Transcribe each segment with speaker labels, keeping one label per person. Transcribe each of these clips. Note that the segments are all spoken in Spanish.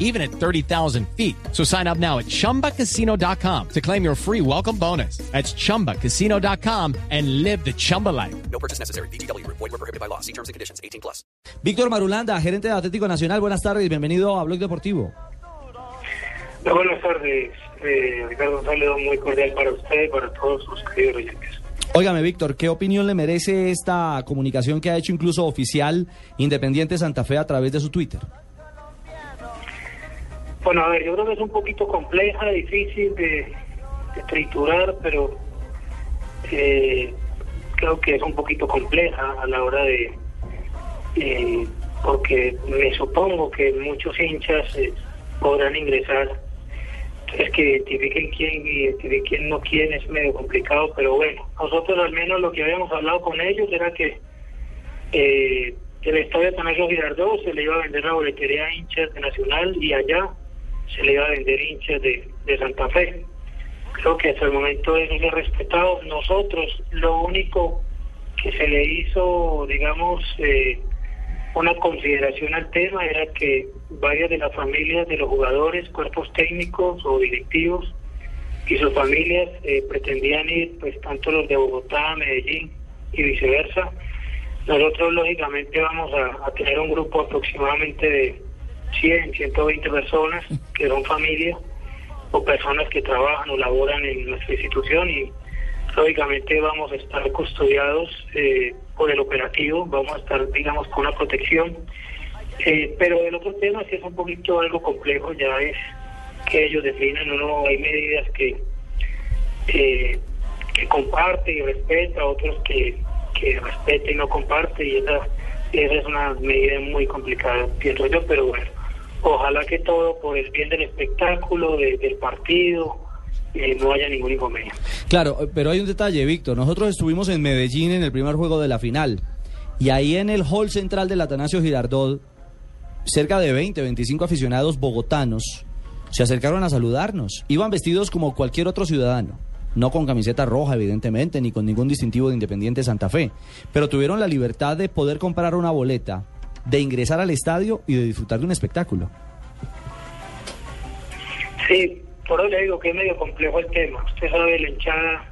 Speaker 1: even at 30,000 feet. So sign up now at chumbacasino.com to claim your free welcome bonus. That's chumbacasino.com and live the Chumba life.
Speaker 2: No purchase necessary. BGW. Void were prohibited by law. See terms and conditions. 18 plus.
Speaker 3: Víctor Marulanda, gerente de Atlético Nacional, buenas tardes, bienvenido a Blog Deportivo.
Speaker 4: No, buenas tardes, eh, Ricardo González, muy cordial para usted y para todos sus queridos oyentes.
Speaker 3: Óigame, Víctor, ¿qué opinión le merece esta comunicación que ha hecho incluso oficial Independiente Santa Fe a través de su Twitter?
Speaker 4: Bueno, a ver, yo creo que es un poquito compleja, difícil de, de triturar, pero eh, creo que es un poquito compleja a la hora de... eh, porque me supongo que muchos hinchas eh, podrán ingresar. Entonces, que identifiquen quién y identifiquen no quién es medio complicado, pero bueno, nosotros al menos lo que habíamos hablado con ellos era que eh, el estadio Atanasio Girardot se le iba a vender la boletería a hinchas de Nacional y allá se le iba a vender hinchas de, de Santa Fe. Creo que hasta el momento eso se ha respetado. Nosotros lo único que se le hizo, digamos, eh, una consideración al tema era que varias de las familias de los jugadores, cuerpos técnicos o directivos y sus familias eh, pretendían ir, pues tanto los de Bogotá, Medellín y viceversa. Nosotros lógicamente vamos a, a tener un grupo aproximadamente de 100, 120 personas que son familias o personas que trabajan o laboran en nuestra institución y lógicamente vamos a estar custodiados eh, por el operativo, vamos a estar, digamos, con una protección. Eh, pero el otro tema sí es un poquito algo complejo, ya es que ellos definen, uno hay medidas que, eh, que comparte y respeta, otros que, que respeta y no comparte, y esa, esa es una medida muy complicada, pienso yo, pero bueno, ojalá que todo por el bien del espectáculo, de- del partido, eh, no haya ningún inconveniente.
Speaker 3: Claro, pero hay un detalle, Víctor. Nosotros estuvimos en Medellín en el primer juego de la final. Y ahí en el hall central del Atanasio Girardot, cerca de 20, 25 aficionados bogotanos se acercaron a saludarnos. Iban vestidos como cualquier otro ciudadano. No con camiseta roja, evidentemente, ni con ningún distintivo de Independiente Santa Fe. Pero tuvieron la libertad de poder comprar una boleta, de ingresar al estadio y de disfrutar de un espectáculo.
Speaker 4: Sí, por eso le digo que es medio complejo el tema. Usted sabe, la hinchada,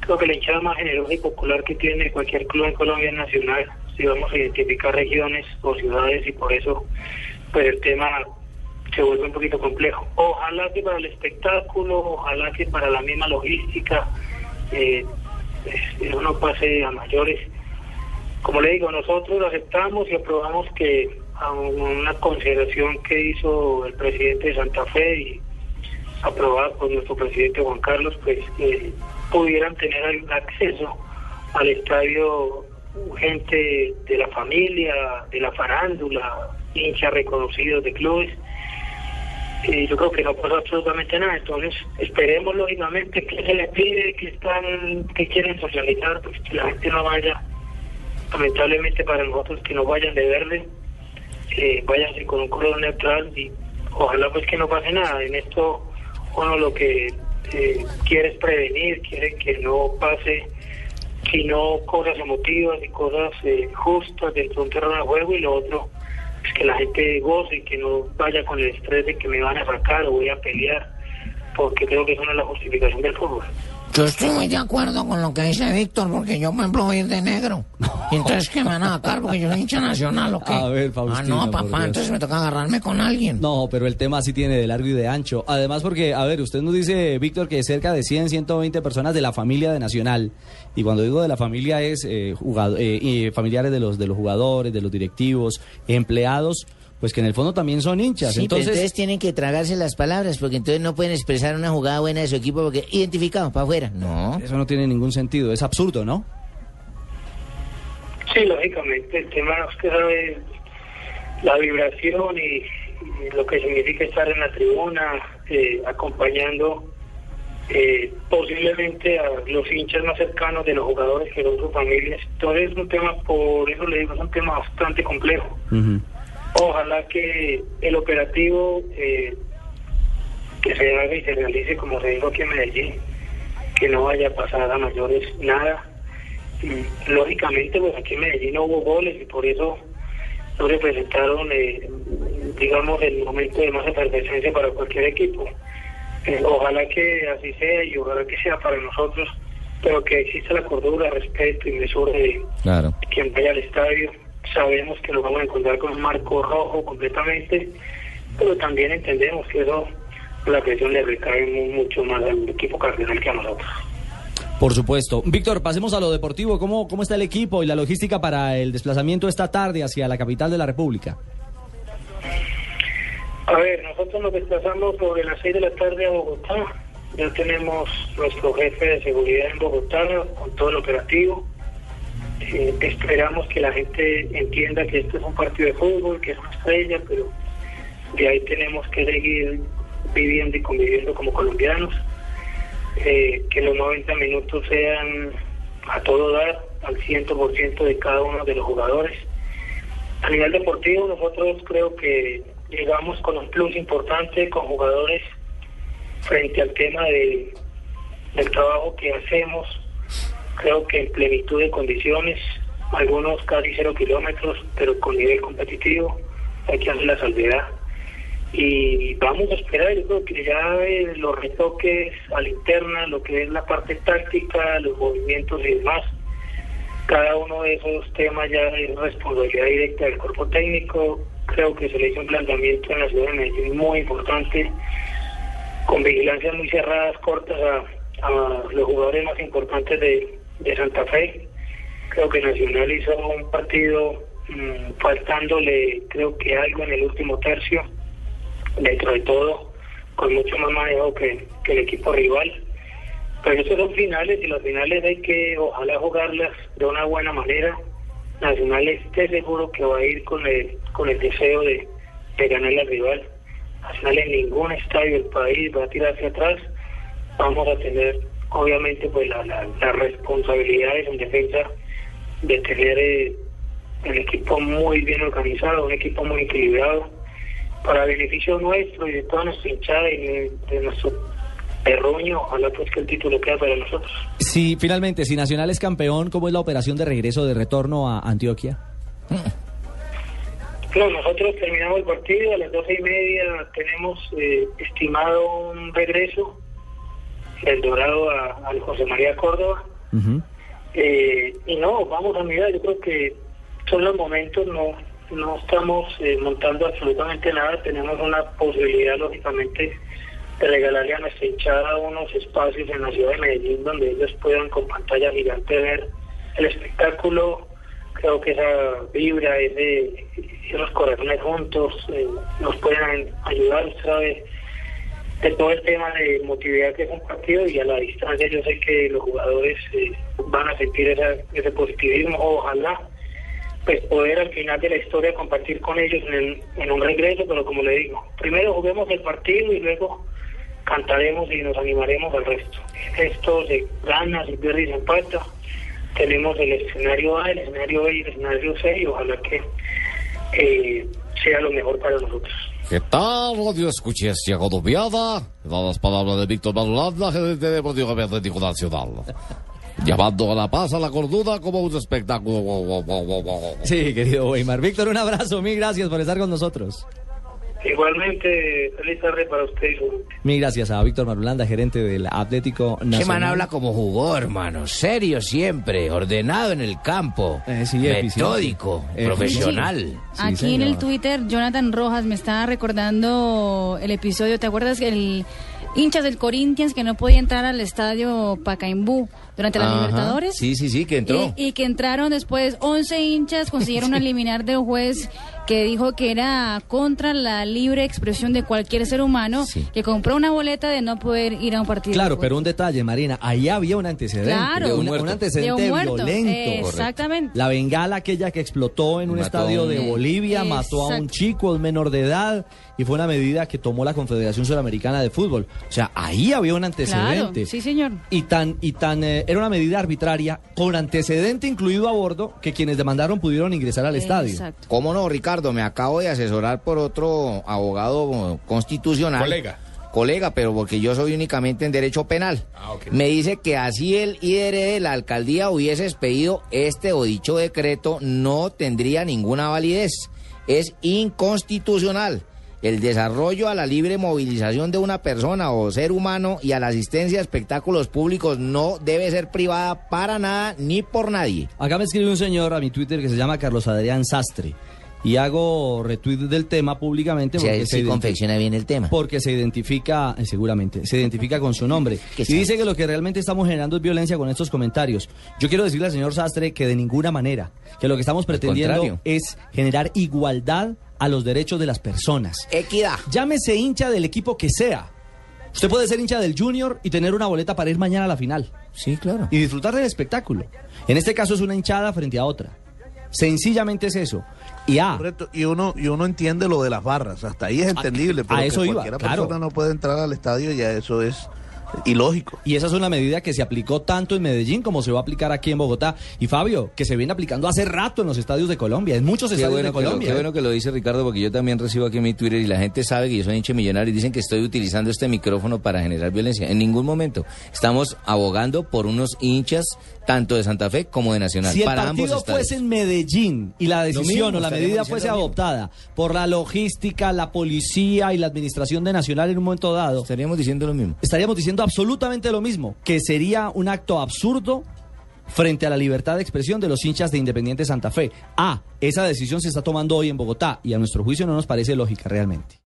Speaker 4: creo que la hinchada más generosa y popular que tiene cualquier club en Colombia nacional. Si vamos a identificar regiones o ciudades y por eso, pues el tema se vuelve un poquito complejo. Ojalá que para el espectáculo, ojalá que para la misma logística, eh, pues, eso no pase a mayores. Como le digo, nosotros aceptamos y aprobamos que a una consideración que hizo el presidente de Santa Fe y aprobada por nuestro presidente Juan Carlos, pues eh, pudieran tener acceso al estadio gente de la familia, de la farándula, hinchas reconocidos de clubes. Eh, yo creo que no pasa absolutamente nada, entonces esperemos lógicamente que se les pide, que están, que quieren socializar, pues que la gente no vaya, lamentablemente para nosotros que no vayan de verde, eh, váyanse con un color neutral y ojalá pues que no pase nada. En esto uno lo que eh, quiere es prevenir, quiere que no pase sino cosas emotivas y cosas eh, justas dentro de un terreno de juego y lo otro es que la gente goce y que no vaya con el estrés de que me van a sacar o voy a pelear porque creo que eso no es la justificación del fútbol.
Speaker 5: Yo estoy muy de acuerdo con lo que dice Víctor, porque yo, por ejemplo, voy a ir de negro. Y entonces, ¿qué me van a sacar? Porque yo soy hincha nacional, ¿o qué?
Speaker 3: A ver,
Speaker 5: Ah,
Speaker 3: Faustino,
Speaker 5: no,
Speaker 3: por
Speaker 5: papá, entonces me toca agarrarme con alguien.
Speaker 3: No, pero el tema sí tiene de largo y de ancho. Además porque, a ver, usted nos dice, Víctor, que cerca de 100, 120 personas de la familia de Nacional. Y cuando digo de la familia es eh, jugado- eh, y familiares de los, de los jugadores, de los directivos, empleados, pues que en el fondo también son hinchas.
Speaker 6: Sí, pero
Speaker 3: entonces,
Speaker 6: entonces tienen que tragarse las palabras, porque entonces no pueden expresar una jugada buena de su equipo porque identificado para afuera. No.
Speaker 3: eso no tiene ningún sentido. Es absurdo, ¿no?
Speaker 4: Sí, lógicamente, el tema, usted sabe, la vibración y, y lo que significa estar en la tribuna, eh, acompañando eh, posiblemente a los hinchas más cercanos de los jugadores que de sus familias. Entonces es un tema, por eso le digo, es un tema bastante complejo. Ojalá que el operativo eh, que se haga y se realice como se dijo aquí en Medellín, que no vaya a pasar a mayores nada. Lógicamente, pues aquí en Medellín no hubo goles y por eso no se presentaron, eh, digamos, el momento de más efervescencia para cualquier equipo. Eh, ojalá que así sea y ojalá que sea para nosotros, pero que exista la cordura, respeto y mesura de
Speaker 3: Claro.
Speaker 4: quien vaya al estadio. Sabemos que nos vamos a encontrar con un marco rojo completamente, pero también entendemos que eso, la presión le recae mu- mucho más al equipo cardenal que a nosotros.
Speaker 3: Por supuesto. Víctor, pasemos a lo deportivo. ¿Cómo, ¿Cómo está el equipo y la logística para el desplazamiento esta tarde hacia la capital de la República?
Speaker 4: A ver, nosotros nos desplazamos sobre las 6 de la tarde a Bogotá. Ya tenemos nuestro jefe de seguridad en Bogotá con todo el operativo. Eh, esperamos que la gente entienda que esto es un partido de fútbol, que es una estrella, pero de ahí tenemos que seguir viviendo y conviviendo como colombianos. Eh, que los 90 minutos sean a todo dar, al 100% de cada uno de los jugadores. A nivel deportivo, nosotros creo que llegamos con un plus importante con jugadores frente al tema de, del trabajo que hacemos. Creo que en plenitud de condiciones, algunos casi cero kilómetros, pero con nivel competitivo, hay que hacer la salvedad. Y vamos a esperar, yo creo que ya eh, los retoques a la interna, lo que es la parte táctica, los movimientos y demás, cada uno de esos temas ya es responsabilidad directa del cuerpo técnico. Creo que se le hizo un planteamiento en la ciudad de Medellín muy importante, con vigilancias muy cerradas, cortas a, los jugadores más importantes de, de Santa Fe. Creo que Nacional hizo un partido mm, faltándole, creo que algo en el último tercio, dentro de todo, con mucho más manejo que, que el equipo rival. Pero estos son finales y las finales hay que ojalá jugarlas de una buena manera. Nacional esté seguro que va a ir con el, con el deseo de, de ganar al rival. Nacional en ningún estadio del país va a tirar hacia atrás. Vamos a tener obviamente pues la, la, las responsabilidades en defensa de tener eh, el equipo muy bien organizado, un equipo muy equilibrado para beneficio nuestro y de toda nuestra hinchada y de, de nuestro terruño, ojalá pues que el título quede para nosotros.
Speaker 3: Sí, finalmente, si Nacional es campeón, ¿cómo es la operación de regreso, de retorno a Antioquia?
Speaker 4: No, nosotros terminamos el partido, a las doce y media tenemos eh, estimado un regreso del Dorado a, al José María Córdoba. Eh, y no, vamos a mirar, yo creo que son los momentos, no no estamos eh, montando absolutamente nada, tenemos una posibilidad lógicamente de regalarle a nuestra hinchada unos espacios en la ciudad de Medellín donde ellos puedan con pantalla gigante ver el espectáculo, creo que esa vibra, ese, esos corazones juntos eh, nos pueden ayudar, ¿sabe? de todo el tema de motividad que es un partido y a la distancia yo sé que los jugadores eh, van a sentir esa, ese positivismo, ojalá pues poder al final de la historia compartir con ellos en, el- en un regreso, pero como le digo, primero juguemos el partido y luego cantaremos y nos animaremos al resto. Esto se gana, se pierde y se empata. Tenemos el escenario A, el escenario B y el escenario C y ojalá que eh, sea lo mejor para nosotros.
Speaker 7: ¿Qué tal, Radio Escucha Agodoviada? Dan las palabras de Víctor Manolanda, gerente deportivo Atlético Nacional. Llamando a la paz, a la cordura, como un espectáculo.
Speaker 3: Sí, querido Weimar. Víctor, un abrazo. Mil gracias por estar con nosotros.
Speaker 4: Igualmente, feliz tarde para usted
Speaker 3: Mil gracias a Víctor Marulanda, gerente del Atlético
Speaker 6: Ese man
Speaker 3: Nacional.
Speaker 6: habla como jugó, hermano. Serio siempre, ordenado en el campo.
Speaker 3: Eh, sí,
Speaker 6: metódico, profesional.
Speaker 3: Sí,
Speaker 8: Aquí en el. Twitter, Jonathan Rojas me estaba recordando el episodio, ¿te acuerdas que el hinchas del Corinthians que no podía entrar al estadio Pacaembu durante las
Speaker 6: Ajá.
Speaker 8: Libertadores?
Speaker 6: Sí, sí, sí, que entró.
Speaker 8: Y, y que entraron después 11 hinchas, consiguieron eliminar de un juez que dijo que era contra la libre expresión de cualquier ser humano
Speaker 6: Sí.
Speaker 8: que compró una boleta de no poder ir a un partido. de
Speaker 3: Claro, pero un detalle, Marina, ahí había un antecedente,
Speaker 8: Claro. De un
Speaker 3: un,
Speaker 7: muerto.
Speaker 3: un
Speaker 8: de
Speaker 3: antecedente
Speaker 8: un
Speaker 3: violento.
Speaker 8: Exactamente.
Speaker 3: La bengala aquella que explotó en un
Speaker 7: Mató
Speaker 3: estadio
Speaker 7: un-
Speaker 3: de Bolivia,
Speaker 8: Eh,
Speaker 3: mató a un chico, un menor de edad, y fue una medida que tomó la Confederación Sudamericana de Fútbol. O sea, ahí había un antecedente.
Speaker 8: Claro, sí, señor.
Speaker 3: Y tan, y tan, eh, era una medida arbitraria, con antecedente incluido a bordo, que quienes demandaron pudieron ingresar al estadio.
Speaker 8: Exacto.
Speaker 6: ¿Cómo no, Ricardo? Me acabo de asesorar por otro abogado constitucional.
Speaker 9: Colega.
Speaker 6: Colega, pero porque yo soy únicamente en derecho penal.
Speaker 9: Ah.
Speaker 6: Me dice que así el IR de la alcaldía hubiese expedido este o dicho decreto no tendría ninguna validez. Es inconstitucional. El desarrollo a la libre movilización de una persona o ser humano y a la asistencia a espectáculos públicos no debe ser privada para nada ni por nadie.
Speaker 3: Acá me escribe un señor a mi Twitter que se llama Carlos Adrián Sastre. Y hago retweet del tema públicamente
Speaker 6: O sea,
Speaker 3: porque, se
Speaker 6: confecciona bien el tema.
Speaker 3: porque se identifica, eh, seguramente, se identifica con su nombre. Y dice que lo que realmente estamos generando es violencia con estos comentarios. Yo quiero decirle al señor Sastre que de ninguna manera, que lo que estamos pretendiendo es generar igualdad a los derechos de las personas.
Speaker 6: Equidad.
Speaker 3: Llámese hincha del equipo que sea. Usted puede ser hincha del Junior y tener una boleta para ir mañana a la final
Speaker 6: Sí, claro.
Speaker 3: y disfrutar del espectáculo. En este caso es una hinchada frente a otra. Sencillamente es eso. Y ah,
Speaker 10: Correcto, y uno, y uno entiende lo de las barras, hasta ahí es entendible,
Speaker 3: a
Speaker 10: pero
Speaker 3: eso
Speaker 10: que
Speaker 3: iba,
Speaker 10: cualquiera
Speaker 3: claro.
Speaker 10: persona no puede entrar al estadio, ya eso es ilógico.
Speaker 3: Y esa es una medida que se aplicó tanto en Medellín como se va a aplicar aquí en Bogotá. Y Fabio, que se viene aplicando hace rato en los estadios de Colombia, en muchos
Speaker 11: Qué
Speaker 3: estadios
Speaker 11: bueno,
Speaker 3: de
Speaker 11: que lo,
Speaker 3: Colombia.
Speaker 11: qué
Speaker 3: ¿eh?
Speaker 11: bueno que lo dice Ricardo, porque yo también recibo aquí en mi Twitter y la gente sabe que yo soy hincha millonario y dicen que estoy utilizando este micrófono para generar violencia. En ningún momento. Estamos abogando por unos hinchas tanto de Santa Fe como de Nacional.
Speaker 3: Si el
Speaker 11: para
Speaker 3: partido fuese en Medellín y la decisión
Speaker 11: mismo,
Speaker 3: o la medida fuese adoptada por la logística, la policía y la administración de Nacional en un momento dado,
Speaker 11: Estaríamos diciendo lo mismo.
Speaker 3: estaríamos diciendo absolutamente lo mismo, que sería un acto absurdo frente a la libertad de expresión de los hinchas de Independiente Santa Fe. Ah, esa decisión se está tomando hoy en Bogotá y a nuestro juicio no nos parece lógica realmente.